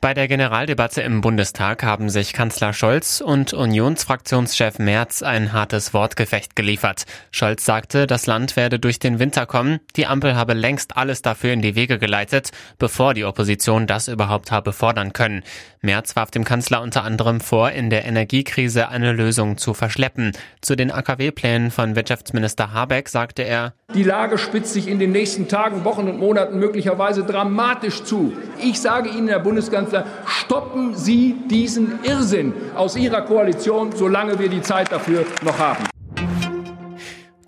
Bei der Generaldebatte im Bundestag haben sich Kanzler Scholz und Unionsfraktionschef Merz ein hartes Wortgefecht geliefert. Scholz sagte, das Land werde durch den Winter kommen. Die Ampel habe längst alles dafür in die Wege geleitet, bevor die Opposition das überhaupt habe fordern können. Merz warf dem Kanzler unter anderem vor, in der Energiekrise eine Lösung zu verschleppen. Zu den AKW-Plänen von Wirtschaftsminister Habeck sagte er, die Lage spitzt sich in den nächsten Tagen, Wochen und Monaten möglicherweise dramatisch zu. Ich sage Ihnen, Herr Bundeskanzler, stoppen Sie diesen Irrsinn aus Ihrer Koalition, solange wir die Zeit dafür noch haben.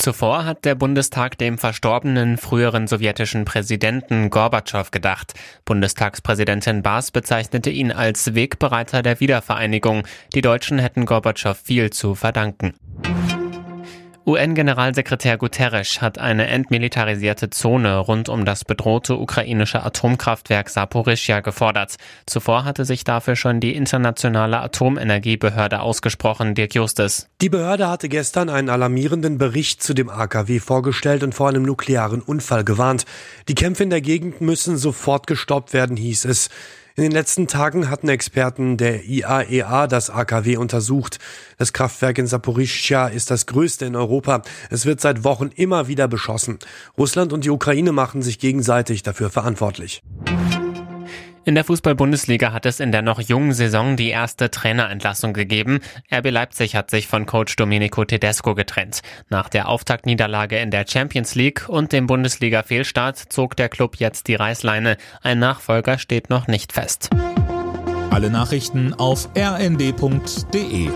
Zuvor hat der Bundestag dem verstorbenen früheren sowjetischen Präsidenten Gorbatschow gedacht. Bundestagspräsidentin Baas bezeichnete ihn als Wegbereiter der Wiedervereinigung. Die Deutschen hätten Gorbatschow viel zu verdanken. UN-Generalsekretär Guterres hat eine entmilitarisierte Zone rund um das bedrohte ukrainische Atomkraftwerk Saporischja gefordert. Zuvor hatte sich dafür schon die internationale Atomenergiebehörde ausgesprochen, Dirk Justus. Die Behörde hatte gestern einen alarmierenden Bericht zu dem AKW vorgestellt und vor einem nuklearen Unfall gewarnt. Die Kämpfe in der Gegend müssen sofort gestoppt werden, hieß es. In den letzten Tagen hatten Experten der IAEA e das AKW untersucht. Das Kraftwerk in Saporischschja ist das größte in Europa. Es wird seit Wochen immer wieder beschossen. Russland und die Ukraine machen sich gegenseitig dafür verantwortlich. In der Fußball-Bundesliga hat es in der noch jungen Saison die erste Trainerentlassung gegeben. RB Leipzig hat sich von Coach Domenico Tedesco getrennt. Nach der Auftaktniederlage in der Champions League und dem Bundesliga-Fehlstart zog der Club jetzt die Reißleine. Ein Nachfolger steht noch nicht fest. Alle Nachrichten auf rnd.de